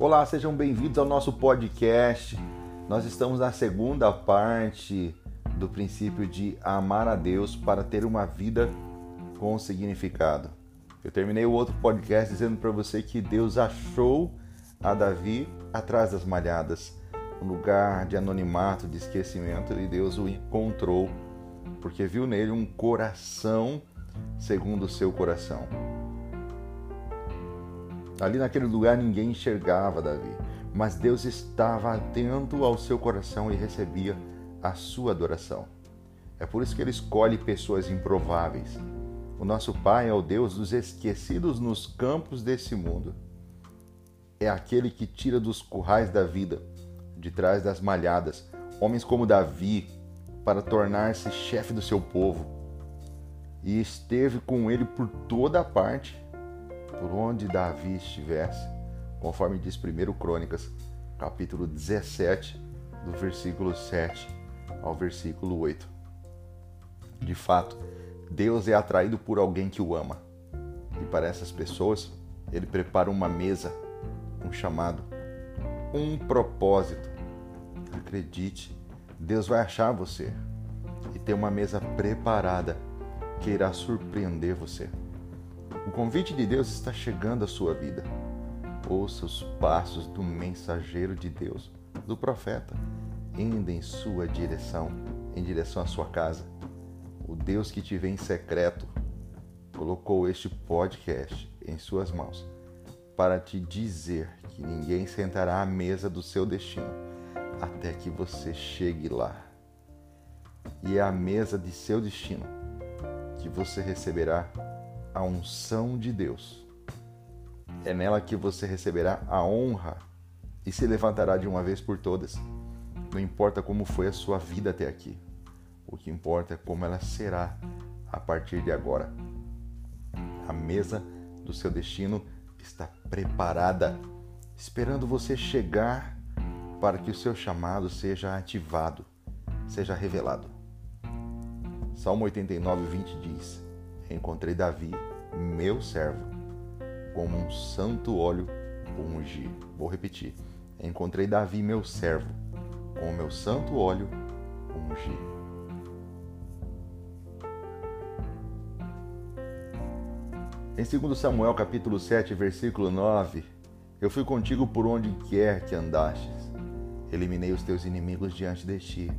Olá, sejam bem-vindos ao nosso podcast. Nós estamos na segunda parte do princípio de amar a Deus para ter uma vida com significado. Eu terminei o outro podcast dizendo para você que Deus achou a Davi atrás das malhadas, um lugar de anonimato, de esquecimento, e Deus o encontrou porque viu nele um coração segundo o seu coração. Ali naquele lugar ninguém enxergava Davi, mas Deus estava atento ao seu coração e recebia a sua adoração. É por isso que ele escolhe pessoas improváveis. O nosso Pai é o Deus dos esquecidos nos campos desse mundo. É aquele que tira dos currais da vida, de trás das malhadas, homens como Davi, para tornar-se chefe do seu povo. E esteve com ele por toda a parte por onde Davi estivesse, conforme diz 1 Crônicas, capítulo 17, do versículo 7 ao versículo 8. De fato, Deus é atraído por alguém que o ama. E para essas pessoas, ele prepara uma mesa, um chamado, um propósito. Acredite, Deus vai achar você e tem uma mesa preparada que irá surpreender você. O convite de Deus está chegando à sua vida. Ouça os passos do mensageiro de Deus, do profeta, indo em sua direção, em direção à sua casa. O Deus que te vê em secreto colocou este podcast em suas mãos para te dizer que ninguém sentará à mesa do seu destino até que você chegue lá. E é a mesa de seu destino que você receberá a unção de Deus. É nela que você receberá a honra e se levantará de uma vez por todas. Não importa como foi a sua vida até aqui, o que importa é como ela será a partir de agora. A mesa do seu destino está preparada, esperando você chegar para que o seu chamado seja ativado, seja revelado. Salmo 89, 20 diz: Encontrei Davi meu servo, como um santo óleo ungi. Vou repetir. Encontrei Davi, meu servo, com o meu santo óleo ungi. Em 2 Samuel capítulo 7, versículo 9, eu fui contigo por onde quer que andastes. Eliminei os teus inimigos diante de ti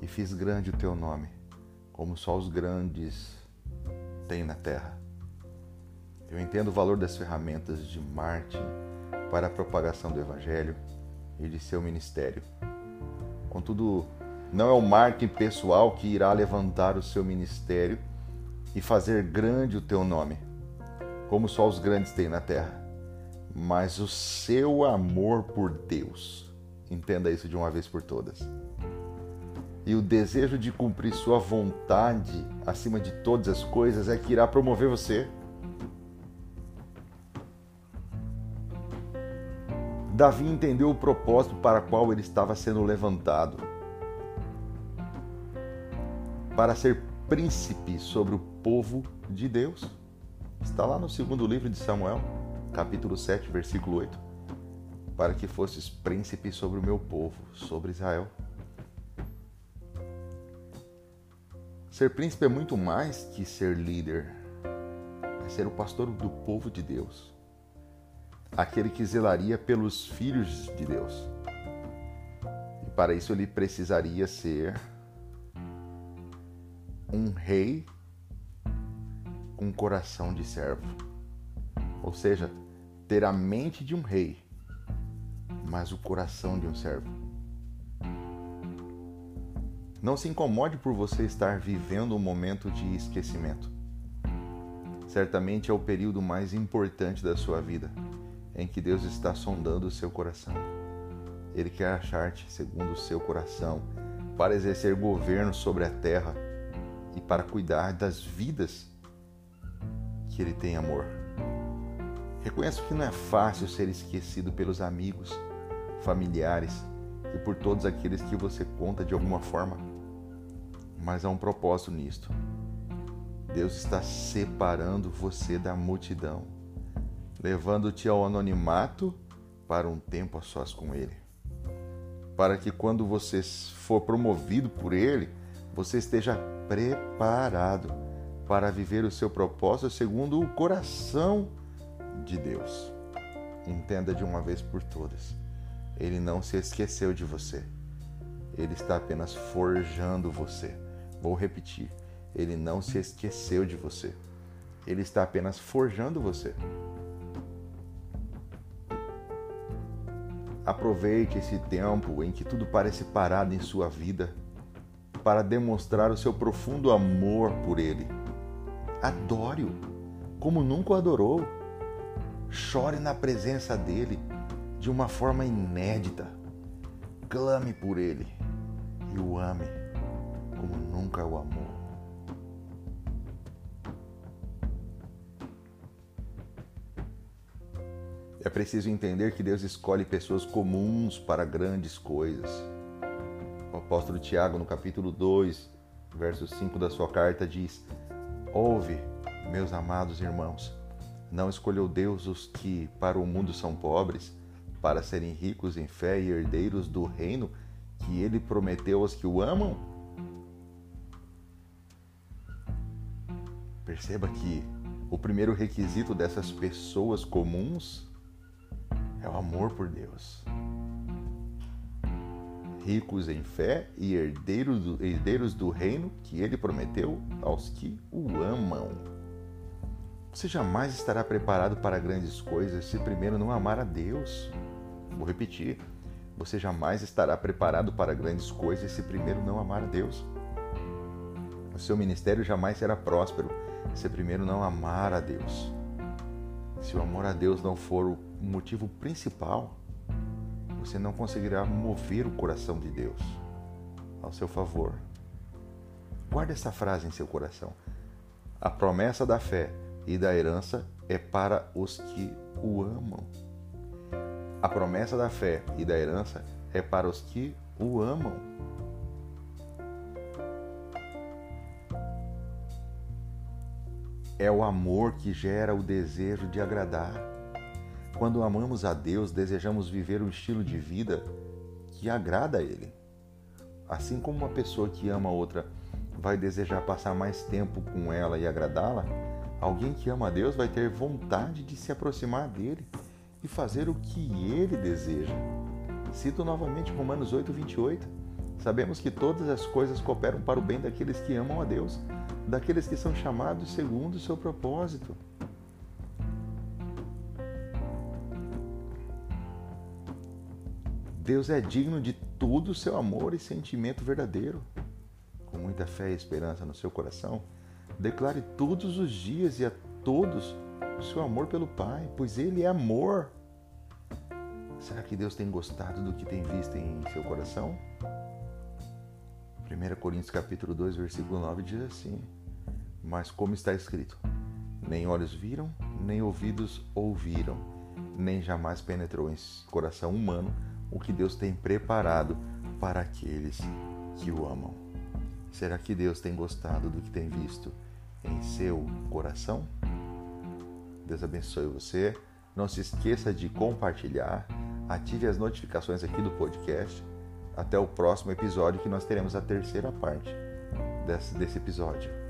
e fiz grande o teu nome, como só os grandes têm na terra. Eu entendo o valor das ferramentas de marketing para a propagação do Evangelho e de seu ministério. Contudo, não é o marketing pessoal que irá levantar o seu ministério e fazer grande o teu nome, como só os grandes têm na terra, mas o seu amor por Deus. Entenda isso de uma vez por todas. E o desejo de cumprir sua vontade acima de todas as coisas é que irá promover você Davi entendeu o propósito para qual ele estava sendo levantado para ser príncipe sobre o povo de Deus. Está lá no segundo livro de Samuel, capítulo 7, versículo 8. Para que fosses príncipe sobre o meu povo, sobre Israel. Ser príncipe é muito mais que ser líder, é ser o pastor do povo de Deus aquele que zelaria pelos filhos de Deus. E para isso ele precisaria ser um rei com coração de servo. Ou seja, ter a mente de um rei, mas o coração de um servo. Não se incomode por você estar vivendo um momento de esquecimento. Certamente é o período mais importante da sua vida em que Deus está sondando o seu coração. Ele quer achar-te segundo o seu coração, para exercer governo sobre a terra e para cuidar das vidas que Ele tem amor. Reconheço que não é fácil ser esquecido pelos amigos, familiares e por todos aqueles que você conta de alguma forma, mas há um propósito nisto. Deus está separando você da multidão levando-te ao anonimato para um tempo a sós com Ele. Para que quando você for promovido por Ele, você esteja preparado para viver o seu propósito segundo o coração de Deus. Entenda de uma vez por todas: Ele não se esqueceu de você. Ele está apenas forjando você. Vou repetir: Ele não se esqueceu de você. Ele está apenas forjando você. Aproveite esse tempo em que tudo parece parado em sua vida para demonstrar o seu profundo amor por Ele. Adore-o como nunca o adorou. Chore na presença dele de uma forma inédita. Clame por ele e o ame como nunca o amou. É preciso entender que Deus escolhe pessoas comuns para grandes coisas. O apóstolo Tiago, no capítulo 2, verso 5 da sua carta, diz: Ouve, meus amados irmãos, não escolheu Deus os que para o mundo são pobres, para serem ricos em fé e herdeiros do reino que ele prometeu aos que o amam? Perceba que o primeiro requisito dessas pessoas comuns é o amor por Deus. Ricos em fé e herdeiros do, herdeiros do reino que ele prometeu aos que o amam. Você jamais estará preparado para grandes coisas se primeiro não amar a Deus. Vou repetir. Você jamais estará preparado para grandes coisas se primeiro não amar a Deus. O seu ministério jamais será próspero se primeiro não amar a Deus. Se o amor a Deus não for o motivo principal, você não conseguirá mover o coração de Deus ao seu favor. Guarde essa frase em seu coração. A promessa da fé e da herança é para os que o amam. A promessa da fé e da herança é para os que o amam. É o amor que gera o desejo de agradar. Quando amamos a Deus, desejamos viver um estilo de vida que agrada a Ele. Assim como uma pessoa que ama outra vai desejar passar mais tempo com ela e agradá-la, Alguém que ama a Deus vai ter vontade de se aproximar dele e fazer o que ele deseja. Cito novamente Romanos 8, 28. Sabemos que todas as coisas cooperam para o bem daqueles que amam a Deus, daqueles que são chamados segundo o seu propósito. Deus é digno de todo o seu amor e sentimento verdadeiro. Com muita fé e esperança no seu coração, Declare todos os dias e a todos o seu amor pelo Pai, pois Ele é amor. Será que Deus tem gostado do que tem visto em seu coração? 1 Coríntios capítulo 2, versículo 9 diz assim: Mas como está escrito, nem olhos viram, nem ouvidos ouviram, nem jamais penetrou em coração humano o que Deus tem preparado para aqueles que o amam. Será que Deus tem gostado do que tem visto em seu coração? Deus abençoe você. Não se esqueça de compartilhar. Ative as notificações aqui do podcast. Até o próximo episódio, que nós teremos a terceira parte desse, desse episódio.